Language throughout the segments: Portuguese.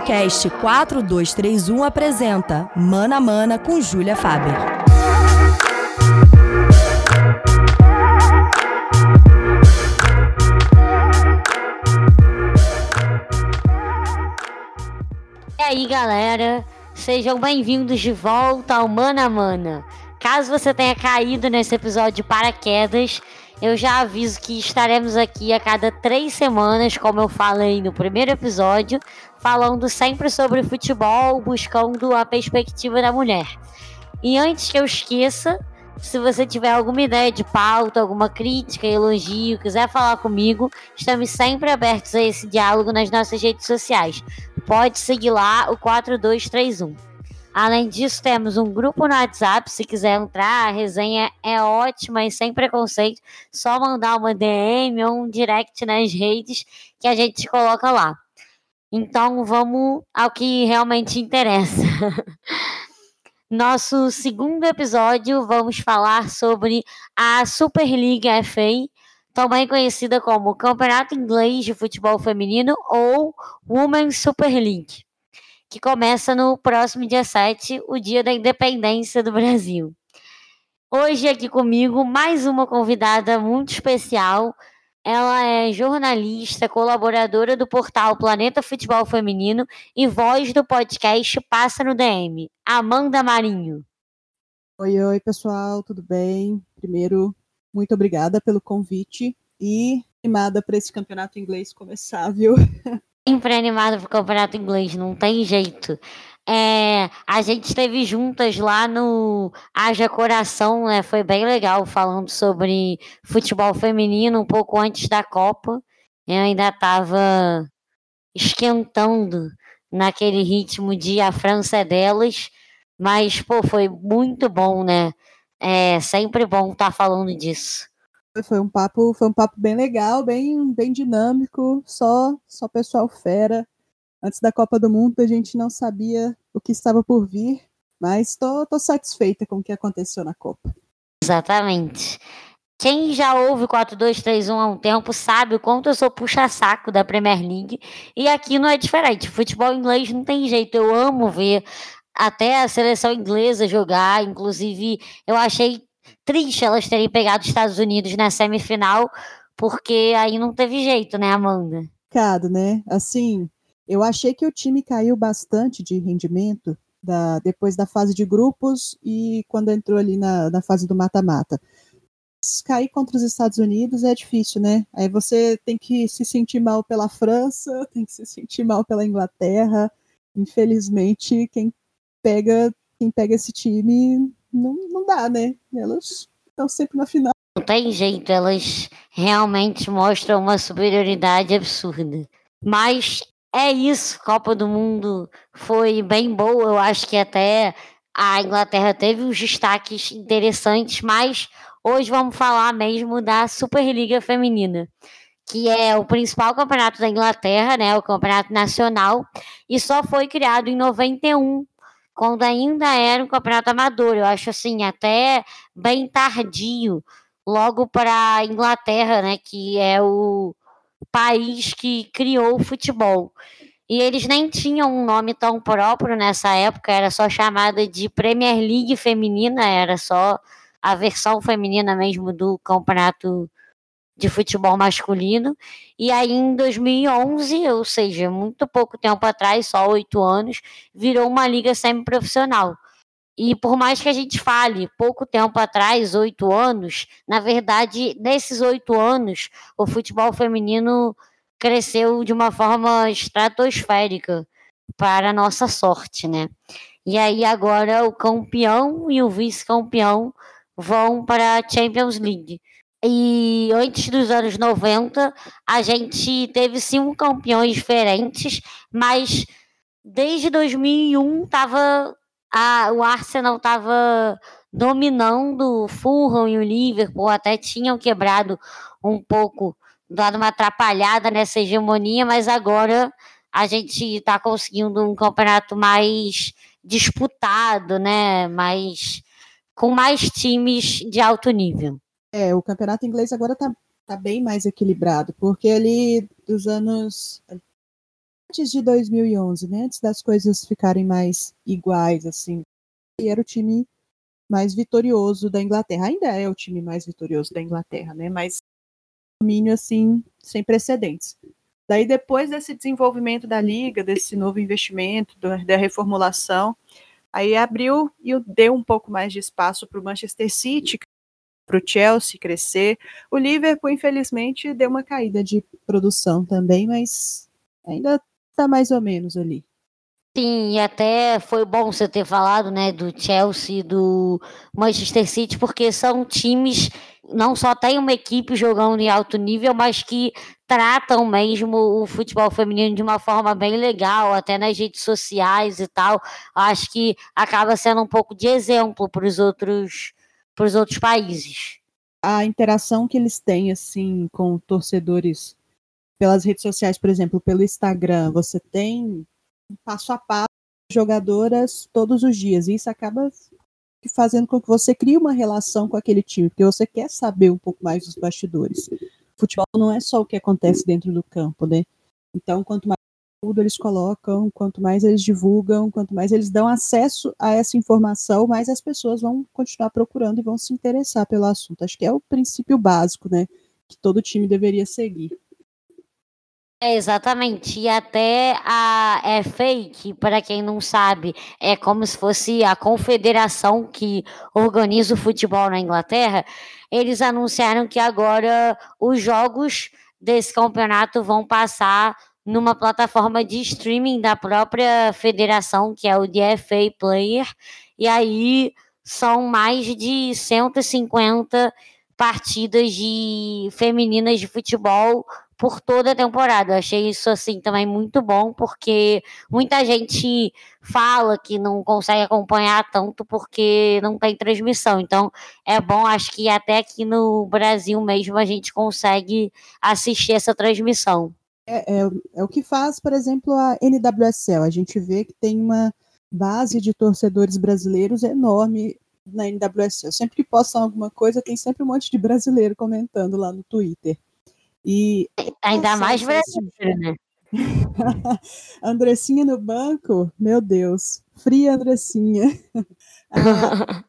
Podcast 4231 apresenta Mana Mana com Júlia Faber. E aí, galera? Sejam bem-vindos de volta ao Mana Mana. Caso você tenha caído nesse episódio de paraquedas, eu já aviso que estaremos aqui a cada três semanas, como eu falei no primeiro episódio, falando sempre sobre futebol, buscando a perspectiva da mulher. E antes que eu esqueça, se você tiver alguma ideia de pauta, alguma crítica, elogio, quiser falar comigo, estamos sempre abertos a esse diálogo nas nossas redes sociais. Pode seguir lá o 4231. Além disso, temos um grupo no WhatsApp. Se quiser entrar, a resenha é ótima e sem preconceito. Só mandar uma DM ou um direct nas redes que a gente coloca lá. Então vamos ao que realmente interessa. Nosso segundo episódio, vamos falar sobre a Superliga FA, também conhecida como Campeonato Inglês de Futebol Feminino ou Women's Super League que começa no próximo dia 7, o dia da independência do Brasil. Hoje aqui comigo mais uma convidada muito especial. Ela é jornalista, colaboradora do portal Planeta Futebol Feminino e voz do podcast Passa no DM, Amanda Marinho. Oi, oi, pessoal, tudo bem? Primeiro, muito obrigada pelo convite e animada para esse campeonato inglês começar, viu? sempre animada pro campeonato inglês, não tem jeito. É, a gente esteve juntas lá no Haja Coração, né? Foi bem legal falando sobre futebol feminino um pouco antes da Copa. Eu ainda estava esquentando naquele ritmo de a França é delas, mas pô, foi muito bom, né? É sempre bom estar tá falando disso. Foi um papo, foi um papo bem legal, bem, bem dinâmico, só, só pessoal fera. Antes da Copa do Mundo a gente não sabia o que estava por vir, mas tô, tô satisfeita com o que aconteceu na Copa. Exatamente. Quem já ouve 4-2-3-1 há um tempo sabe o quanto eu sou puxa-saco da Premier League. E aqui não é diferente. Futebol inglês não tem jeito. Eu amo ver até a seleção inglesa jogar. Inclusive, eu achei triste elas terem pegado os Estados Unidos na semifinal, porque aí não teve jeito, né, Amanda? Cado, né? Assim, eu achei que o time caiu bastante de rendimento da, depois da fase de grupos e quando entrou ali na, na fase do mata-mata. Cair contra os Estados Unidos é difícil, né? Aí você tem que se sentir mal pela França, tem que se sentir mal pela Inglaterra. Infelizmente, quem pega, quem pega esse time não, não dá, né? Elas estão sempre na final. Não tem jeito, elas realmente mostram uma superioridade absurda. Mas é isso, Copa do Mundo foi bem boa. Eu acho que até a Inglaterra teve uns destaques interessantes, mas hoje vamos falar mesmo da Superliga Feminina, que é o principal campeonato da Inglaterra, né, o campeonato nacional, e só foi criado em 91 quando ainda era um campeonato amador. Eu acho assim, até bem tardio, logo para a Inglaterra, né, que é o país que criou o futebol. E eles nem tinham um nome tão próprio nessa época, era só chamada de Premier League Feminina, era só a versão feminina mesmo do campeonato de futebol masculino. E aí em 2011, ou seja, muito pouco tempo atrás, só oito anos, virou uma liga semiprofissional. E por mais que a gente fale pouco tempo atrás, oito anos, na verdade, nesses oito anos, o futebol feminino cresceu de uma forma estratosférica para nossa sorte, né? E aí agora o campeão e o vice-campeão vão para a Champions League. E antes dos anos 90, a gente teve cinco campeões diferentes, mas desde 2001 tava a, o Arsenal estava dominando o Fulham e o Liverpool, até tinham quebrado um pouco, dado uma atrapalhada nessa hegemonia, mas agora a gente está conseguindo um campeonato mais disputado, né? Mais, com mais times de alto nível. É, o campeonato inglês agora tá, tá bem mais equilibrado, porque ali dos anos antes de 2011, né? Antes das coisas ficarem mais iguais, assim. E era o time mais vitorioso da Inglaterra. Ainda é o time mais vitorioso da Inglaterra, né? Mas domínio assim sem precedentes. Daí depois desse desenvolvimento da liga, desse novo investimento, da reformulação, aí abriu e deu um pouco mais de espaço para o Manchester City, para o Chelsea crescer. O Liverpool, infelizmente, deu uma caída de produção também, mas ainda está mais ou menos ali. Sim, e até foi bom você ter falado, né, do Chelsea, do Manchester City, porque são times não só tem uma equipe jogando em alto nível, mas que tratam mesmo o futebol feminino de uma forma bem legal, até nas redes sociais e tal. Acho que acaba sendo um pouco de exemplo para os outros, para os outros países. A interação que eles têm assim com torcedores pelas redes sociais, por exemplo, pelo Instagram, você tem passo a passo jogadoras todos os dias. E isso acaba fazendo com que você crie uma relação com aquele time, porque você quer saber um pouco mais dos bastidores. Futebol não é só o que acontece dentro do campo, né? Então, quanto mais tudo eles colocam, quanto mais eles divulgam, quanto mais eles dão acesso a essa informação, mais as pessoas vão continuar procurando e vão se interessar pelo assunto. Acho que é o princípio básico, né? Que todo time deveria seguir. É, exatamente. E até a FA, que para quem não sabe, é como se fosse a confederação que organiza o futebol na Inglaterra, eles anunciaram que agora os jogos desse campeonato vão passar numa plataforma de streaming da própria federação, que é o DFA Player, e aí são mais de 150 partidas de femininas de futebol por toda a temporada. Eu achei isso assim também muito bom, porque muita gente fala que não consegue acompanhar tanto porque não tem transmissão. Então é bom, acho que até aqui no Brasil mesmo a gente consegue assistir essa transmissão. É, é, é o que faz, por exemplo, a NWSL. A gente vê que tem uma base de torcedores brasileiros enorme na NWSL. Sempre que postam alguma coisa, tem sempre um monte de brasileiro comentando lá no Twitter. E ainda mais brasileiro, né? Andressinha no banco, meu Deus, fria Andressinha. ah,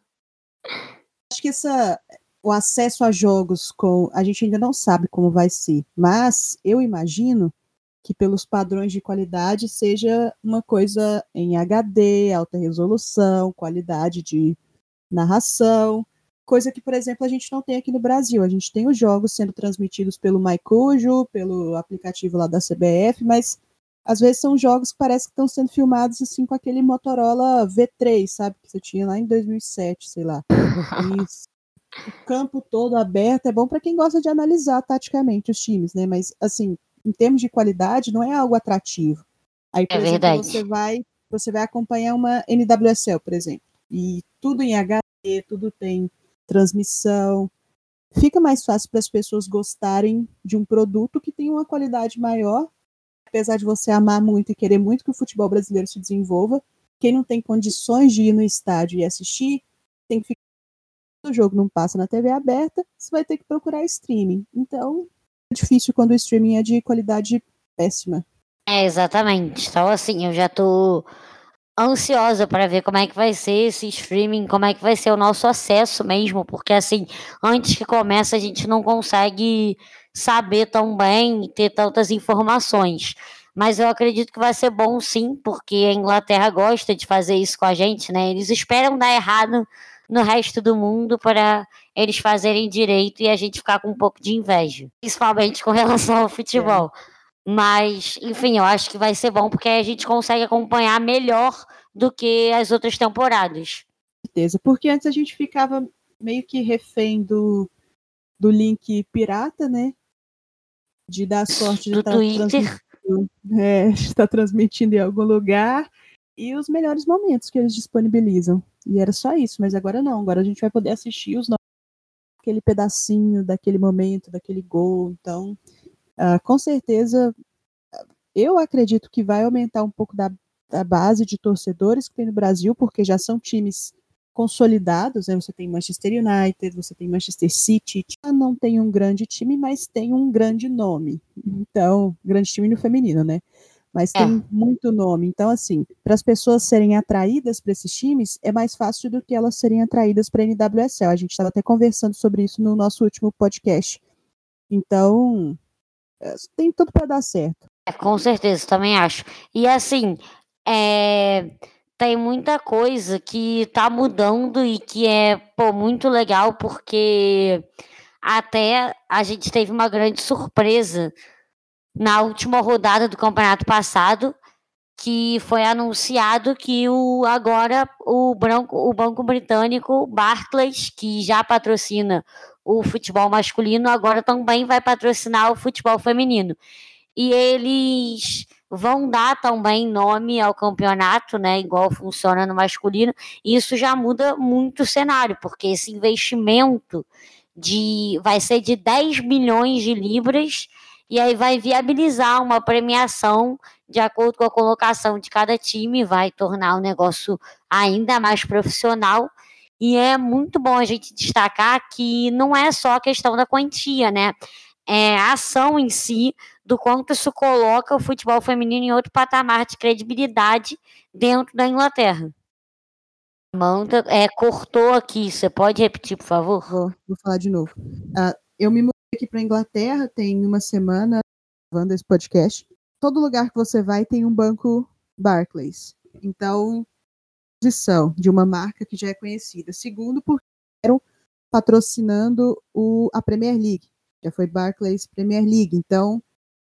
acho que essa, o acesso a jogos com a gente ainda não sabe como vai ser, mas eu imagino que pelos padrões de qualidade seja uma coisa em HD, alta resolução, qualidade de narração, coisa que, por exemplo, a gente não tem aqui no Brasil. A gente tem os jogos sendo transmitidos pelo Maicujo, pelo aplicativo lá da CBF, mas às vezes são jogos que parece que estão sendo filmados assim com aquele Motorola V3, sabe? Que você tinha lá em 2007, sei lá. E o campo todo aberto é bom para quem gosta de analisar taticamente os times, né? Mas, assim, em termos de qualidade, não é algo atrativo. Aí, por é exemplo, verdade. você vai, você vai acompanhar uma NWSL, por exemplo, e tudo em HD, tudo tem transmissão. Fica mais fácil para as pessoas gostarem de um produto que tem uma qualidade maior, apesar de você amar muito e querer muito que o futebol brasileiro se desenvolva. Quem não tem condições de ir no estádio e assistir, tem que ficar. O jogo não passa na TV aberta, você vai ter que procurar streaming. Então, é difícil quando o streaming é de qualidade péssima. É, exatamente. Então, assim, eu já tô ansiosa para ver como é que vai ser esse streaming, como é que vai ser o nosso acesso mesmo, porque assim, antes que comece a gente não consegue saber tão bem ter tantas informações. Mas eu acredito que vai ser bom sim, porque a Inglaterra gosta de fazer isso com a gente, né? Eles esperam dar errado no resto do mundo para eles fazerem direito e a gente ficar com um pouco de inveja, principalmente com relação ao futebol. É. Mas, enfim, eu acho que vai ser bom porque a gente consegue acompanhar melhor do que as outras temporadas. certeza, porque antes a gente ficava meio que refém do, do link pirata, né? De dar sorte de estar transmitindo, é, estar transmitindo em algum lugar e os melhores momentos que eles disponibilizam. E era só isso, mas agora não. Agora a gente vai poder assistir os aquele pedacinho daquele momento, daquele gol. Então, Uh, com certeza, eu acredito que vai aumentar um pouco da, da, base de torcedores que tem no Brasil, porque já são times consolidados, né? Você tem Manchester United, você tem Manchester City, não tem um grande time, mas tem um grande nome. Então, grande time no feminino, né? Mas tem é. muito nome. Então, assim, para as pessoas serem atraídas para esses times, é mais fácil do que elas serem atraídas para a NWSL. A gente estava até conversando sobre isso no nosso último podcast. Então, é, tem tudo para dar certo. É, com certeza, também acho. E assim, é, tem muita coisa que está mudando e que é pô, muito legal, porque até a gente teve uma grande surpresa na última rodada do campeonato passado, que foi anunciado que o agora o, branco, o banco britânico Barclays, que já patrocina o futebol masculino, agora também vai patrocinar o futebol feminino. E eles vão dar também nome ao campeonato, né, igual funciona no masculino. E isso já muda muito o cenário, porque esse investimento de vai ser de 10 milhões de libras e aí vai viabilizar uma premiação de acordo com a colocação de cada time, vai tornar o negócio ainda mais profissional. E é muito bom a gente destacar que não é só a questão da quantia, né? É a ação em si, do quanto isso coloca o futebol feminino em outro patamar de credibilidade dentro da Inglaterra. Amanda, é, cortou aqui, você pode repetir, por favor? Vou, falar de novo. Uh, eu me aqui para Inglaterra, tem uma semana gravando esse podcast. Todo lugar que você vai tem um banco Barclays. Então, posição de uma marca que já é conhecida. Segundo, porque eram patrocinando o, a Premier League. Já foi Barclays Premier League. Então,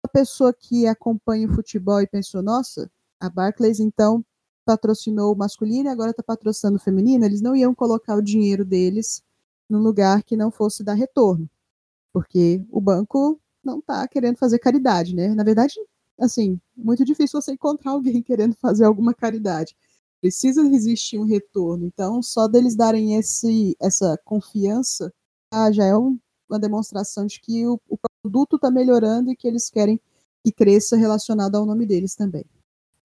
a pessoa que acompanha o futebol e pensou, nossa, a Barclays então patrocinou o masculino e agora está patrocinando o feminino, eles não iam colocar o dinheiro deles num lugar que não fosse dar retorno porque o banco não está querendo fazer caridade, né? Na verdade, assim, muito difícil você encontrar alguém querendo fazer alguma caridade. Precisa existir um retorno. Então, só deles darem esse, essa confiança ah, já é um, uma demonstração de que o, o produto está melhorando e que eles querem que cresça relacionado ao nome deles também.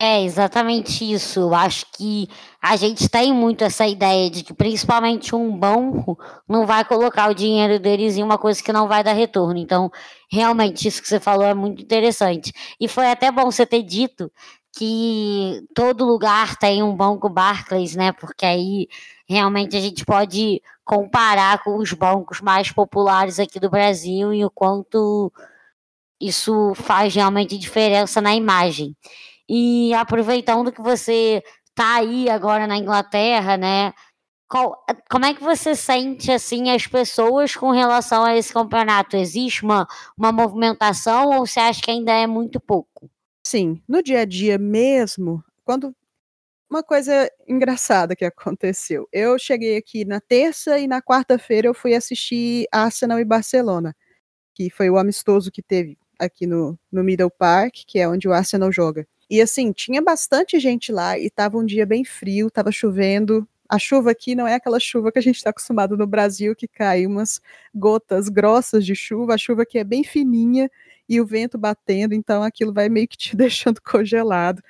É exatamente isso. Eu acho que a gente tem muito essa ideia de que principalmente um banco não vai colocar o dinheiro deles em uma coisa que não vai dar retorno. Então, realmente, isso que você falou é muito interessante. E foi até bom você ter dito que todo lugar tem um banco Barclays, né? Porque aí realmente a gente pode comparar com os bancos mais populares aqui do Brasil e o quanto isso faz realmente diferença na imagem. E aproveitando que você está aí agora na Inglaterra, né? Qual, como é que você sente assim as pessoas com relação a esse campeonato? Existe uma, uma movimentação ou você acha que ainda é muito pouco? Sim, no dia a dia mesmo, quando uma coisa engraçada que aconteceu. Eu cheguei aqui na terça e na quarta-feira eu fui assistir Arsenal e Barcelona, que foi o amistoso que teve aqui no, no Middle Park, que é onde o Arsenal joga. E assim, tinha bastante gente lá e tava um dia bem frio, tava chovendo. A chuva aqui não é aquela chuva que a gente está acostumado no Brasil, que cai umas gotas grossas de chuva. A chuva aqui é bem fininha e o vento batendo, então aquilo vai meio que te deixando congelado.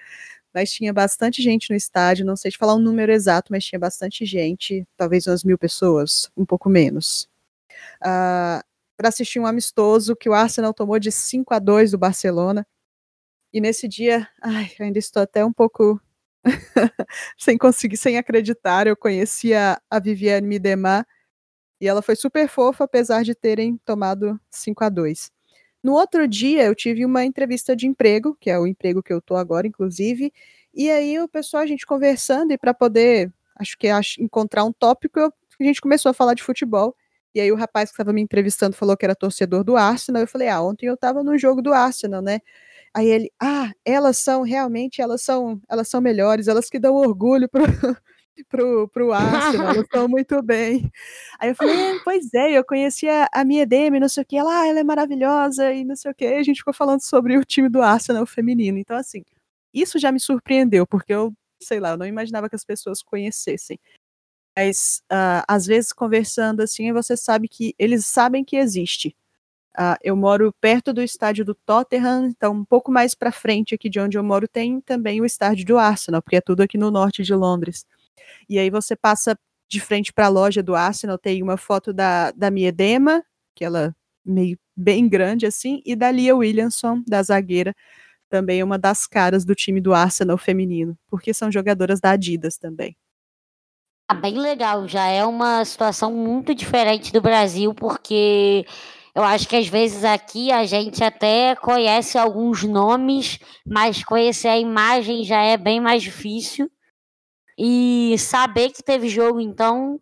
Mas tinha bastante gente no estádio, não sei te falar um número exato, mas tinha bastante gente, talvez umas mil pessoas, um pouco menos. Uh, ah, para assistir um amistoso que o Arsenal tomou de 5 a 2 do Barcelona. E nesse dia, ai, ainda estou até um pouco sem conseguir, sem acreditar. Eu conheci a, a Viviane Midemar e ela foi super fofa, apesar de terem tomado 5 a 2 No outro dia, eu tive uma entrevista de emprego, que é o emprego que eu estou agora, inclusive, e aí o pessoal, a gente conversando, e para poder, acho que acho, encontrar um tópico, eu, a gente começou a falar de futebol. E aí o rapaz que estava me entrevistando falou que era torcedor do Arsenal. Eu falei, ah, ontem eu estava no jogo do Arsenal, né? Aí ele, ah, elas são realmente, elas são, elas são melhores, elas que dão orgulho pro, pro, pro Arsenal, elas estão muito bem. Aí eu falei, é, pois é, eu conheci a, a minha Demi, não sei o que, ela, ah, ela é maravilhosa e não sei o que. A gente ficou falando sobre o time do Arsenal feminino. Então, assim, isso já me surpreendeu, porque eu, sei lá, eu não imaginava que as pessoas conhecessem. Mas, uh, às vezes, conversando assim, você sabe que eles sabem que existe. Uh, eu moro perto do estádio do Tottenham, então um pouco mais para frente aqui de onde eu moro tem também o estádio do Arsenal, porque é tudo aqui no norte de Londres. E aí você passa de frente para a loja do Arsenal, tem uma foto da, da Miedema, que ela meio bem grande assim, e da Lia Williamson, da zagueira, também é uma das caras do time do Arsenal feminino, porque são jogadoras da Adidas também. Ah, bem legal, já é uma situação muito diferente do Brasil, porque eu acho que às vezes aqui a gente até conhece alguns nomes, mas conhecer a imagem já é bem mais difícil. E saber que teve jogo, então,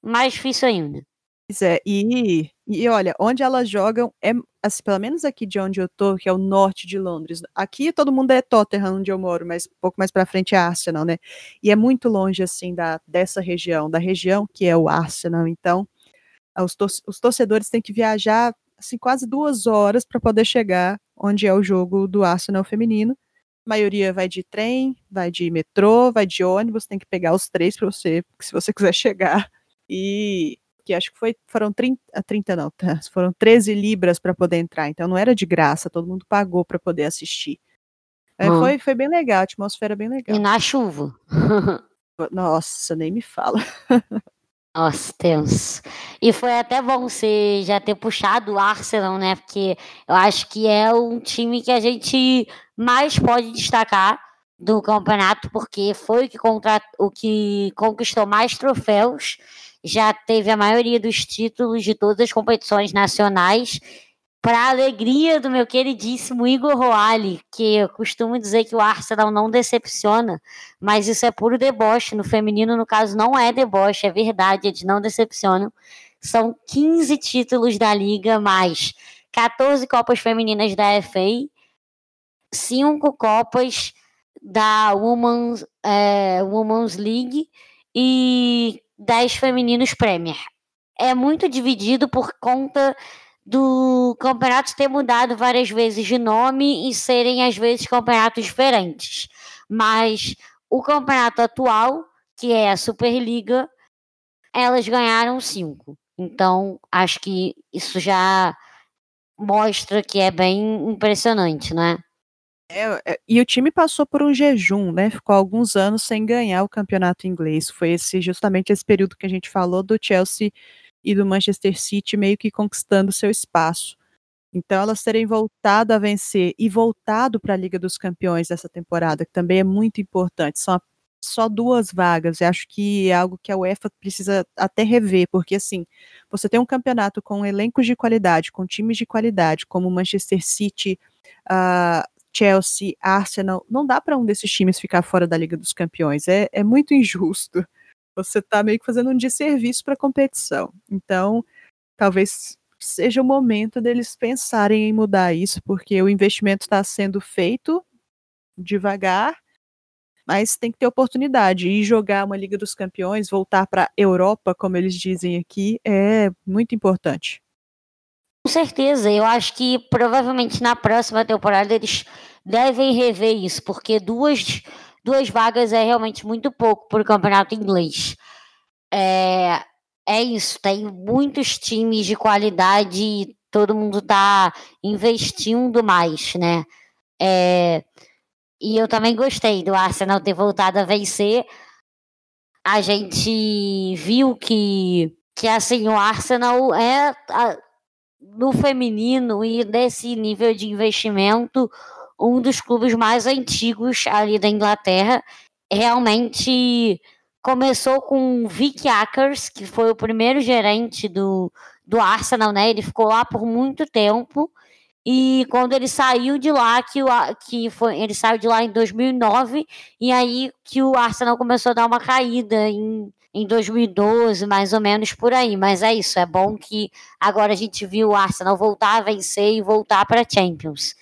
mais difícil ainda. Pois é, e, e olha, onde elas jogam é, assim, pelo menos aqui de onde eu tô, que é o norte de Londres. Aqui todo mundo é Tottenham, onde eu moro, mas um pouco mais para frente é Arsenal, né? E é muito longe, assim, da, dessa região, da região que é o Arsenal. Então, os, tor os torcedores têm que viajar, assim, quase duas horas para poder chegar onde é o jogo do Arsenal feminino. A maioria vai de trem, vai de metrô, vai de ônibus, tem que pegar os três para você, se você quiser chegar. E que acho que foi, foram 30, 30 ah, não, tá, foram 13 libras para poder entrar, então não era de graça, todo mundo pagou para poder assistir. Hum. Foi, foi bem legal, a atmosfera bem legal. E na chuva. Nossa, nem me fala. Nossa, Deus. E foi até bom você já ter puxado o Arsenal, né? Porque eu acho que é um time que a gente mais pode destacar do campeonato, porque foi o que, contra... o que conquistou mais troféus já teve a maioria dos títulos de todas as competições nacionais, para alegria do meu queridíssimo Igor Roale, que eu costumo dizer que o Arsenal não decepciona, mas isso é puro deboche. No feminino, no caso, não é deboche, é verdade, eles não decepcionam. São 15 títulos da Liga, mais 14 Copas Femininas da FA, 5 Copas da Women's, é, Women's League e 10 femininos Premier. É muito dividido por conta do campeonato ter mudado várias vezes de nome e serem às vezes campeonatos diferentes. Mas o campeonato atual, que é a Superliga, elas ganharam cinco. Então, acho que isso já mostra que é bem impressionante, né? É, é, e o time passou por um jejum, né? Ficou alguns anos sem ganhar o campeonato inglês. Foi esse justamente esse período que a gente falou do Chelsea e do Manchester City meio que conquistando seu espaço. Então elas terem voltado a vencer e voltado para a Liga dos Campeões dessa temporada, que também é muito importante. São só duas vagas. Eu acho que é algo que a UEFA precisa até rever, porque assim, você tem um campeonato com elencos de qualidade, com times de qualidade, como Manchester City, uh, Chelsea, Arsenal, não dá para um desses times ficar fora da Liga dos Campeões. É, é muito injusto. Você está meio que fazendo um desserviço para a competição. Então, talvez seja o momento deles pensarem em mudar isso, porque o investimento está sendo feito devagar, mas tem que ter oportunidade. E jogar uma Liga dos Campeões, voltar para a Europa, como eles dizem aqui, é muito importante. Com certeza, eu acho que provavelmente na próxima temporada eles devem rever isso, porque duas, duas vagas é realmente muito pouco para o campeonato inglês. É, é isso, tem muitos times de qualidade e todo mundo está investindo mais, né? É, e eu também gostei do Arsenal ter voltado a vencer. A gente viu que, que assim, o Arsenal é no feminino e nesse nível de investimento, um dos clubes mais antigos ali da Inglaterra. Realmente começou com Vic Akers, que foi o primeiro gerente do, do Arsenal, né? Ele ficou lá por muito tempo. E quando ele saiu de lá, que, o, que foi, ele saiu de lá em 2009, e aí que o Arsenal começou a dar uma caída em em 2012, mais ou menos por aí. Mas é isso, é bom que agora a gente viu o Arsenal voltar a vencer e voltar para Champions.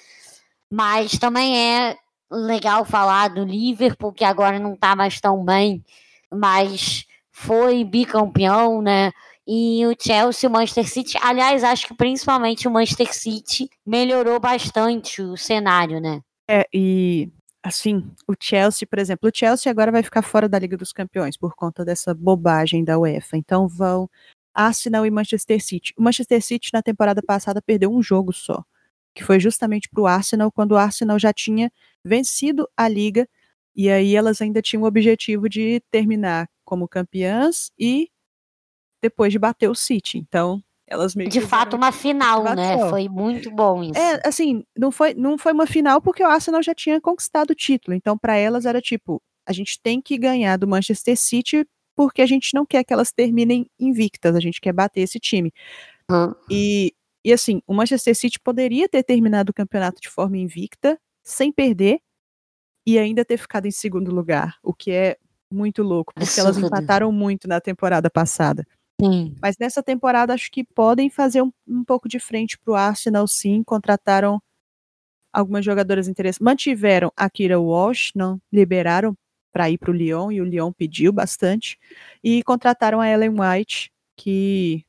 Mas também é legal falar do Liverpool, que agora não está mais tão bem, mas foi bicampeão, né? E o Chelsea, o Manchester City, aliás, acho que principalmente o Manchester City melhorou bastante o cenário, né? É, e assim, o Chelsea, por exemplo, o Chelsea agora vai ficar fora da Liga dos Campeões por conta dessa bobagem da UEFA. Então vão Arsenal e Manchester City. O Manchester City na temporada passada perdeu um jogo só, que foi justamente para o Arsenal quando o Arsenal já tinha vencido a liga e aí elas ainda tinham o objetivo de terminar como campeãs e depois de bater o City. Então Elas meio De fato, uma final, né? motivação. Foi muito bom isso. É, assim, não foi, não foi uma final porque o Arsenal já tinha conquistado o título. Então, para elas era tipo, a gente tem que ganhar do Manchester City porque a gente não quer que elas terminem invictas, a gente quer bater esse time. Hum. E, e assim, o Manchester City poderia ter terminado o campeonato de forma invicta, sem perder, e ainda ter ficado em segundo lugar, o que é muito louco, porque elas empataram muito na temporada passada. Sim. Mas nessa temporada acho que podem fazer um, um pouco de frente pro Arsenal, sim. Contrataram algumas jogadoras interessantes. Mantiveram a Kira Walsh, não liberaram para ir pro Lyon e o Lyon pediu bastante. E contrataram a Ellen White, que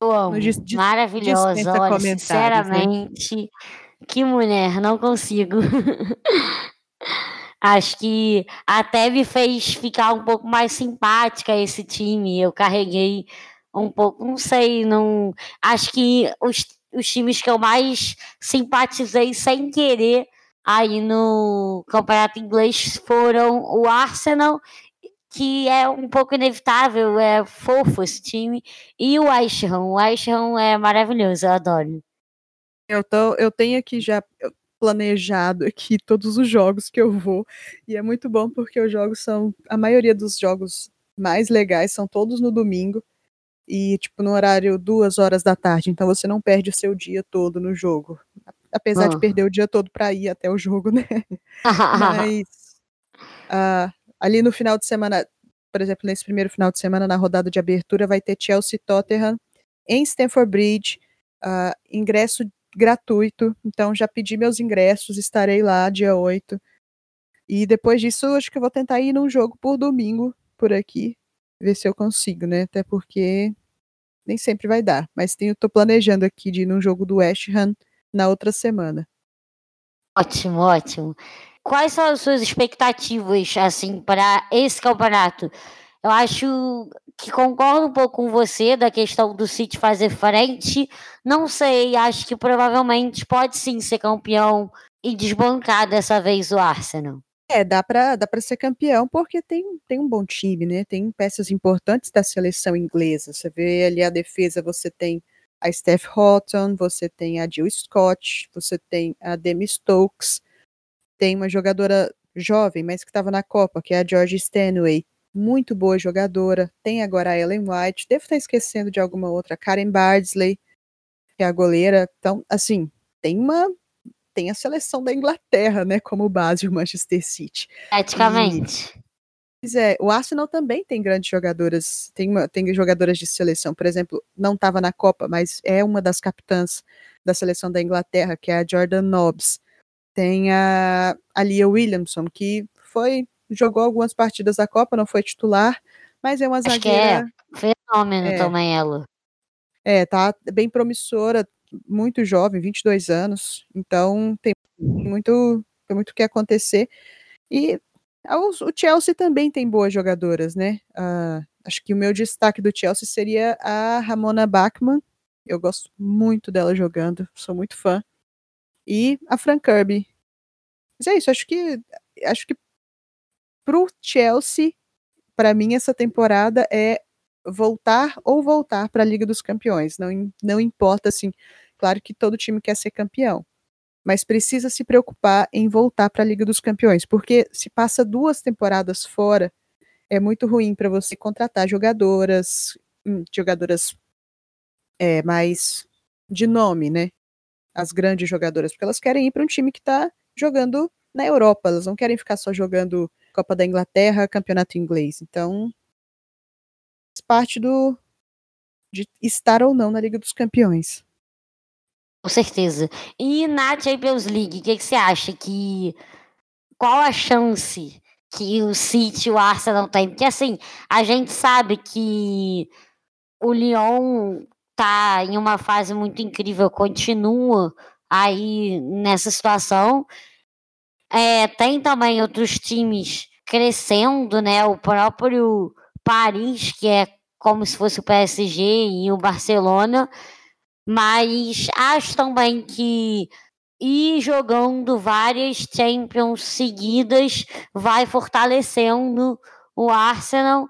Eu amo. Maravilhosa, olha, comentários, né? sinceramente. Que mulher, não consigo. Acho que até me fez ficar um pouco mais simpática esse time. Eu carreguei um pouco, não sei, não. Acho que os, os times que eu mais simpatizei sem querer aí no campeonato inglês foram o Arsenal, que é um pouco inevitável, é fofo esse time, e o Ham. O Ham é maravilhoso, eu adoro. eu, tô, eu tenho aqui já planejado aqui todos os jogos que eu vou. E é muito bom porque os jogos são. A maioria dos jogos mais legais são todos no domingo. E, tipo, no horário duas horas da tarde. Então você não perde o seu dia todo no jogo. Apesar de Ah. perder o dia todo para ir até o jogo, né? Mas ah, ali no final de semana, por exemplo, nesse primeiro final de semana, na rodada de abertura, vai ter Chelsea Tottenham em Stamford Bridge, ah, ingresso gratuito. Então já pedi meus ingressos, estarei lá dia 8. E depois disso, acho que eu vou tentar ir num jogo por domingo por aqui, ver se eu consigo, né? Até porque nem sempre vai dar. Mas tenho, tô planejando aqui de ir num jogo do West Ham na outra semana. Ótimo, ótimo. Quais são as suas expectativas, assim, para esse campeonato? Eu acho que concordo um pouco com você da questão do City fazer frente. Não sei, acho que provavelmente pode sim ser campeão e desbancar dessa vez o Arsenal. É, dá pra, dá ser campeão porque tem, tem um bom time, né? Tem peças importantes da seleção inglesa. Você vê ali a defesa, você tem a Steph Houghton, você tem a Jill Scott, você tem a Demi Stokes, tem uma jogadora jovem, mas que estava na Copa, que é a George Stanway. Muito boa jogadora. Tem agora a Ellen White. Devo estar esquecendo de alguma outra. Karen Bardsley, que é a goleira. Então, assim, tem uma. Tem a seleção da Inglaterra, né, como base o Manchester City. Praticamente. Pois é, o Arsenal também tem grandes jogadoras, tem, uma, tem jogadoras de seleção, por exemplo, não estava na Copa, mas é uma das capitãs da seleção da Inglaterra, que é a Jordan Nobbs. Tem a, a Lia Williamson, que foi jogou algumas partidas da Copa, não foi titular, mas é uma Acho que zagueira. Fenômeno É. também ela. É, tá bem promissora, muito jovem, 22 anos, então tem muito, tem muito o que acontecer. E o Chelsea também tem boas jogadoras, né? Ah, acho que o meu destaque do Chelsea seria a Ramona Bachmann. Eu gosto muito dela jogando, sou muito fã. E a Fran Kirby. Mas é isso, acho que acho que pro Chelsea, para mim essa temporada é voltar ou voltar para a Liga dos Campeões. Não, não importa assim, claro que todo time quer ser campeão, mas precisa se preocupar em voltar para a Liga dos Campeões, porque se passa duas temporadas fora, é muito ruim para você contratar jogadoras, hum, jogadoras é, mais de nome, né? As grandes jogadoras, porque elas querem ir para um time que está jogando na Europa, elas não querem ficar só jogando Copa da Inglaterra, Campeonato Inglês. Então, parte do de estar ou não na Liga dos Campeões. Com certeza. E na Champions League, o que, que você acha que. Qual a chance que o City e o Arsenal têm? Porque assim, a gente sabe que o Lyon tá em uma fase muito incrível, continua aí nessa situação. É, tem também outros times crescendo, né? O próprio Paris, que é como se fosse o PSG e o Barcelona. Mas acho também que ir jogando várias Champions seguidas vai fortalecendo o Arsenal.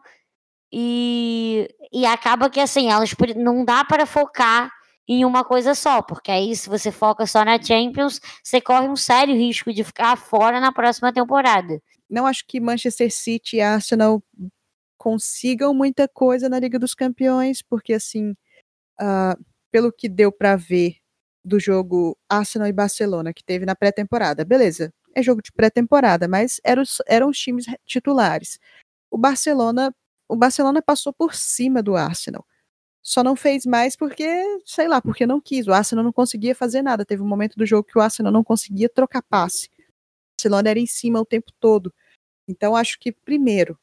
E, e acaba que assim, elas não dá para focar em uma coisa só, porque aí se você foca só na Champions, você corre um sério risco de ficar fora na próxima temporada. Não acho que Manchester City e Arsenal consigam muita coisa na Liga dos Campeões, porque assim, uh, pelo que deu para ver do jogo Arsenal e Barcelona que teve na pré-temporada, beleza, é jogo de pré-temporada, mas eram, eram os times titulares. O Barcelona, o Barcelona passou por cima do Arsenal. Só não fez mais porque, sei lá, porque não quis. O Arsenal não conseguia fazer nada. Teve um momento do jogo que o Arsenal não conseguia trocar passe. O Barcelona era em cima o tempo todo. Então, acho que, primeiro,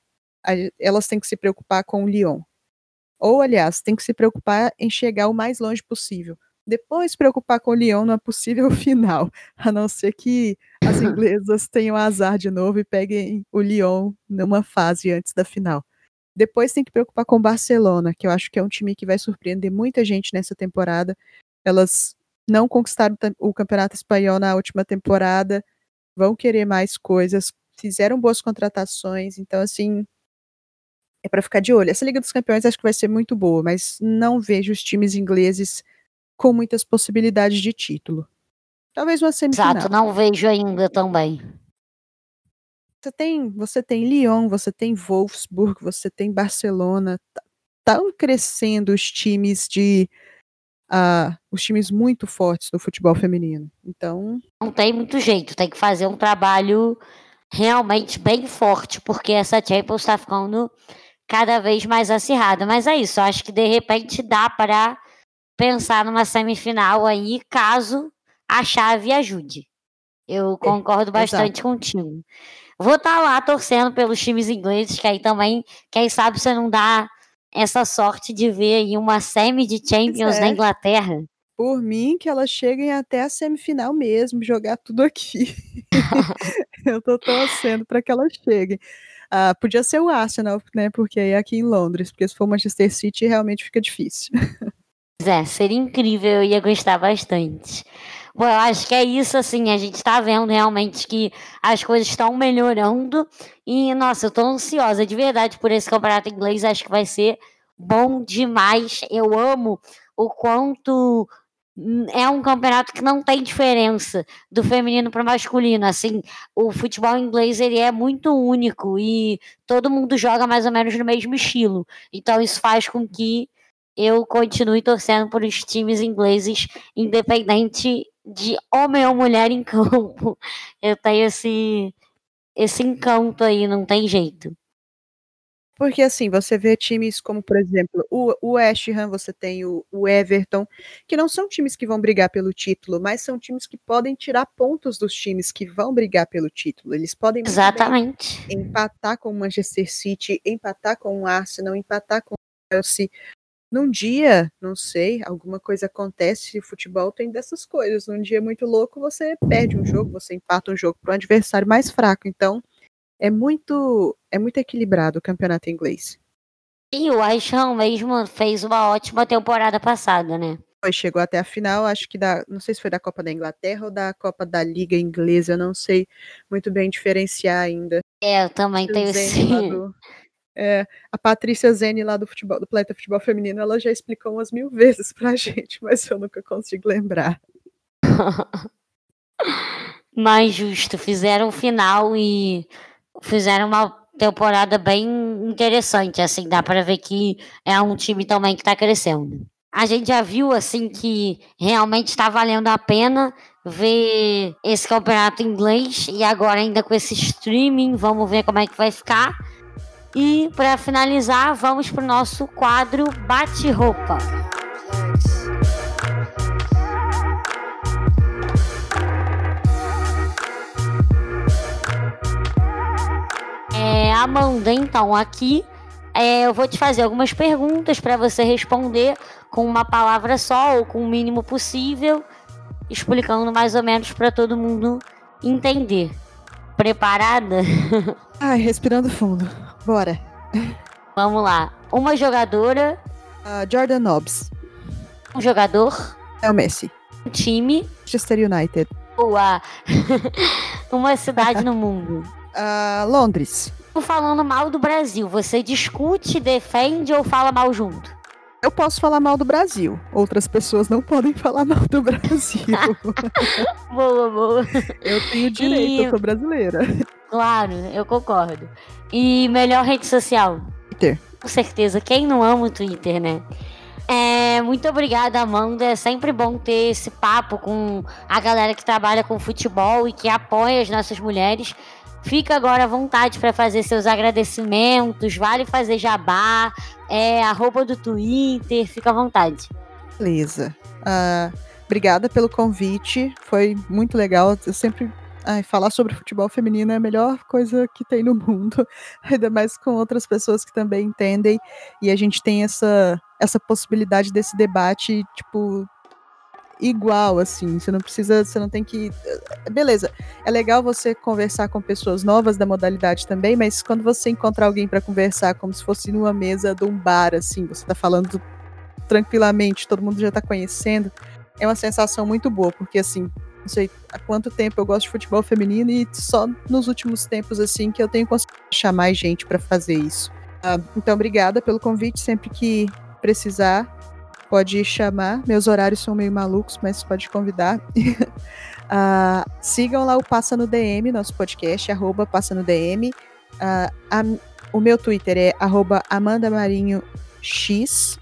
elas têm que se preocupar com o Lyon. Ou, aliás, tem que se preocupar em chegar o mais longe possível. Depois, preocupar com o Lyon não é possível final, a não ser que as inglesas tenham azar de novo e peguem o Lyon numa fase antes da final. Depois tem que preocupar com o Barcelona, que eu acho que é um time que vai surpreender muita gente nessa temporada. Elas não conquistaram o Campeonato Espanhol na última temporada, vão querer mais coisas, fizeram boas contratações, então assim, é para ficar de olho. Essa Liga dos Campeões acho que vai ser muito boa, mas não vejo os times ingleses com muitas possibilidades de título. Talvez uma semifinal. Exato, não vejo ainda também. Você tem, você tem Lyon, você tem Wolfsburg, você tem Barcelona. Estão tá crescendo os times de uh, os times muito fortes do futebol feminino. Então não tem muito jeito, tem que fazer um trabalho realmente bem forte, porque essa Champions está ficando cada vez mais acirrada. Mas é isso, acho que de repente dá para pensar numa semifinal aí, caso a chave ajude. Eu é, concordo bastante Exato. contigo. Vou estar tá lá torcendo pelos times ingleses, que aí também, quem sabe você não dá essa sorte de ver aí uma semi de Champions é. na Inglaterra. Por mim, que elas cheguem até a semifinal mesmo, jogar tudo aqui. Eu tô torcendo para que elas cheguem. Ah, podia ser o Arsenal, né? Porque aí é aqui em Londres, porque se for Manchester City realmente fica difícil. É, seria incrível, eu ia gostar bastante. Bom, eu acho que é isso, assim, a gente está vendo realmente que as coisas estão melhorando e, nossa, eu estou ansiosa de verdade por esse campeonato inglês, acho que vai ser bom demais. Eu amo o quanto é um campeonato que não tem diferença do feminino para o masculino. Assim, o futebol inglês ele é muito único e todo mundo joga mais ou menos no mesmo estilo. Então isso faz com que eu continue torcendo por os times ingleses, independente de homem ou mulher em campo. Eu tenho esse, esse encanto aí, não tem jeito. Porque assim, você vê times como, por exemplo, o, o West Ham, você tem o, o, Everton, que não são times que vão brigar pelo título, mas são times que podem tirar pontos dos times que vão brigar pelo título. Eles podem Exatamente. empatar com o Manchester City, empatar com o Arsenal, empatar com o Chelsea, num dia, não sei, alguma coisa acontece, futebol tem dessas coisas. Num dia muito louco, você perde um jogo, você empata um jogo para um adversário mais fraco. Então, é muito é muito equilibrado o campeonato inglês. E o Aishan mesmo fez uma ótima temporada passada, né? Foi, chegou até a final, acho que da, não sei se foi da Copa da Inglaterra ou da Copa da Liga Inglesa, eu não sei muito bem diferenciar ainda. É, eu também tenho esse... É, a Patrícia Zene lá do futebol, do Planeta Futebol Feminino, ela já explicou umas mil vezes pra gente, mas eu nunca consigo lembrar. Mais justo, fizeram o final e fizeram uma temporada bem interessante, assim, dá para ver que é um time também que tá crescendo. A gente já viu, assim, que realmente está valendo a pena ver esse campeonato inglês e agora ainda com esse streaming, vamos ver como é que vai ficar. E para finalizar, vamos para o nosso quadro Bate-Roupa. É, Amanda, então, aqui é, eu vou te fazer algumas perguntas para você responder com uma palavra só ou com o mínimo possível, explicando mais ou menos para todo mundo entender. Preparada? Ai, respirando fundo. Bora. Vamos lá. Uma jogadora. Uh, Jordan Nobbs. Um jogador. É o Messi. Um time. Manchester United. Boa. Uma cidade no mundo. Uh, Londres. falando mal do Brasil, você discute, defende ou fala mal junto? Eu posso falar mal do Brasil. Outras pessoas não podem falar mal do Brasil. boa, boa. Eu tenho direito, e... eu sou brasileira. Claro, eu concordo. E melhor rede social? Twitter. Com certeza. Quem não ama o Twitter, né? É, muito obrigada, Amanda. É sempre bom ter esse papo com a galera que trabalha com futebol e que apoia as nossas mulheres. Fica agora à vontade para fazer seus agradecimentos, vale fazer jabá, é arroba do Twitter, fica à vontade. Beleza. Uh, obrigada pelo convite, foi muito legal. Eu sempre Ai, falar sobre futebol feminino é a melhor coisa que tem no mundo, ainda mais com outras pessoas que também entendem, e a gente tem essa, essa possibilidade desse debate, tipo, igual, assim, você não precisa, você não tem que. Eh, beleza, é legal você conversar com pessoas novas da modalidade também, mas quando você encontrar alguém para conversar como se fosse numa mesa de um bar, assim, você tá falando tranquilamente, todo mundo já tá conhecendo, é uma sensação muito boa, porque assim, não sei há quanto tempo eu gosto de futebol feminino e só nos últimos tempos assim que eu tenho conseguido achar mais gente para fazer isso. Uh, então, obrigada pelo convite. Sempre que precisar, pode chamar. Meus horários são meio malucos, mas pode convidar. uh, sigam lá o Passa no DM, nosso podcast, arroba Passa no DM. Ah, a, o meu Twitter é arroba Amanda Marinho X.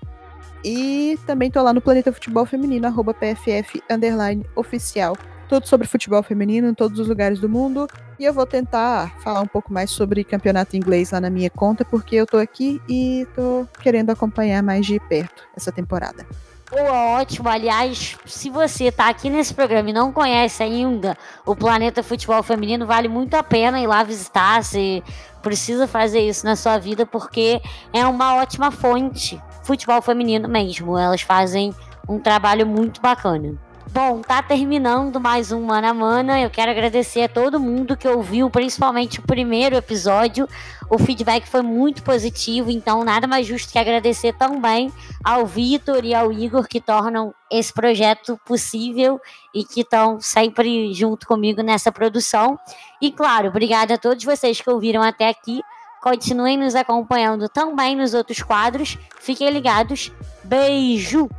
E também tô lá no Planeta Futebol Feminino, arroba PFF underline oficial tudo sobre futebol feminino em todos os lugares do mundo. E eu vou tentar falar um pouco mais sobre campeonato inglês lá na minha conta, porque eu tô aqui e tô querendo acompanhar mais de perto essa temporada. Boa, ótimo. Aliás, se você tá aqui nesse programa e não conhece ainda o Planeta Futebol Feminino, vale muito a pena ir lá visitar. Você precisa fazer isso na sua vida, porque é uma ótima fonte. Futebol feminino mesmo. Elas fazem um trabalho muito bacana. Bom, tá terminando mais um Mana Mana. Eu quero agradecer a todo mundo que ouviu, principalmente o primeiro episódio. O feedback foi muito positivo, então nada mais justo que agradecer também ao Vitor e ao Igor que tornam esse projeto possível e que estão sempre junto comigo nessa produção. E claro, obrigada a todos vocês que ouviram até aqui. Continuem nos acompanhando também nos outros quadros. Fiquem ligados. Beijo!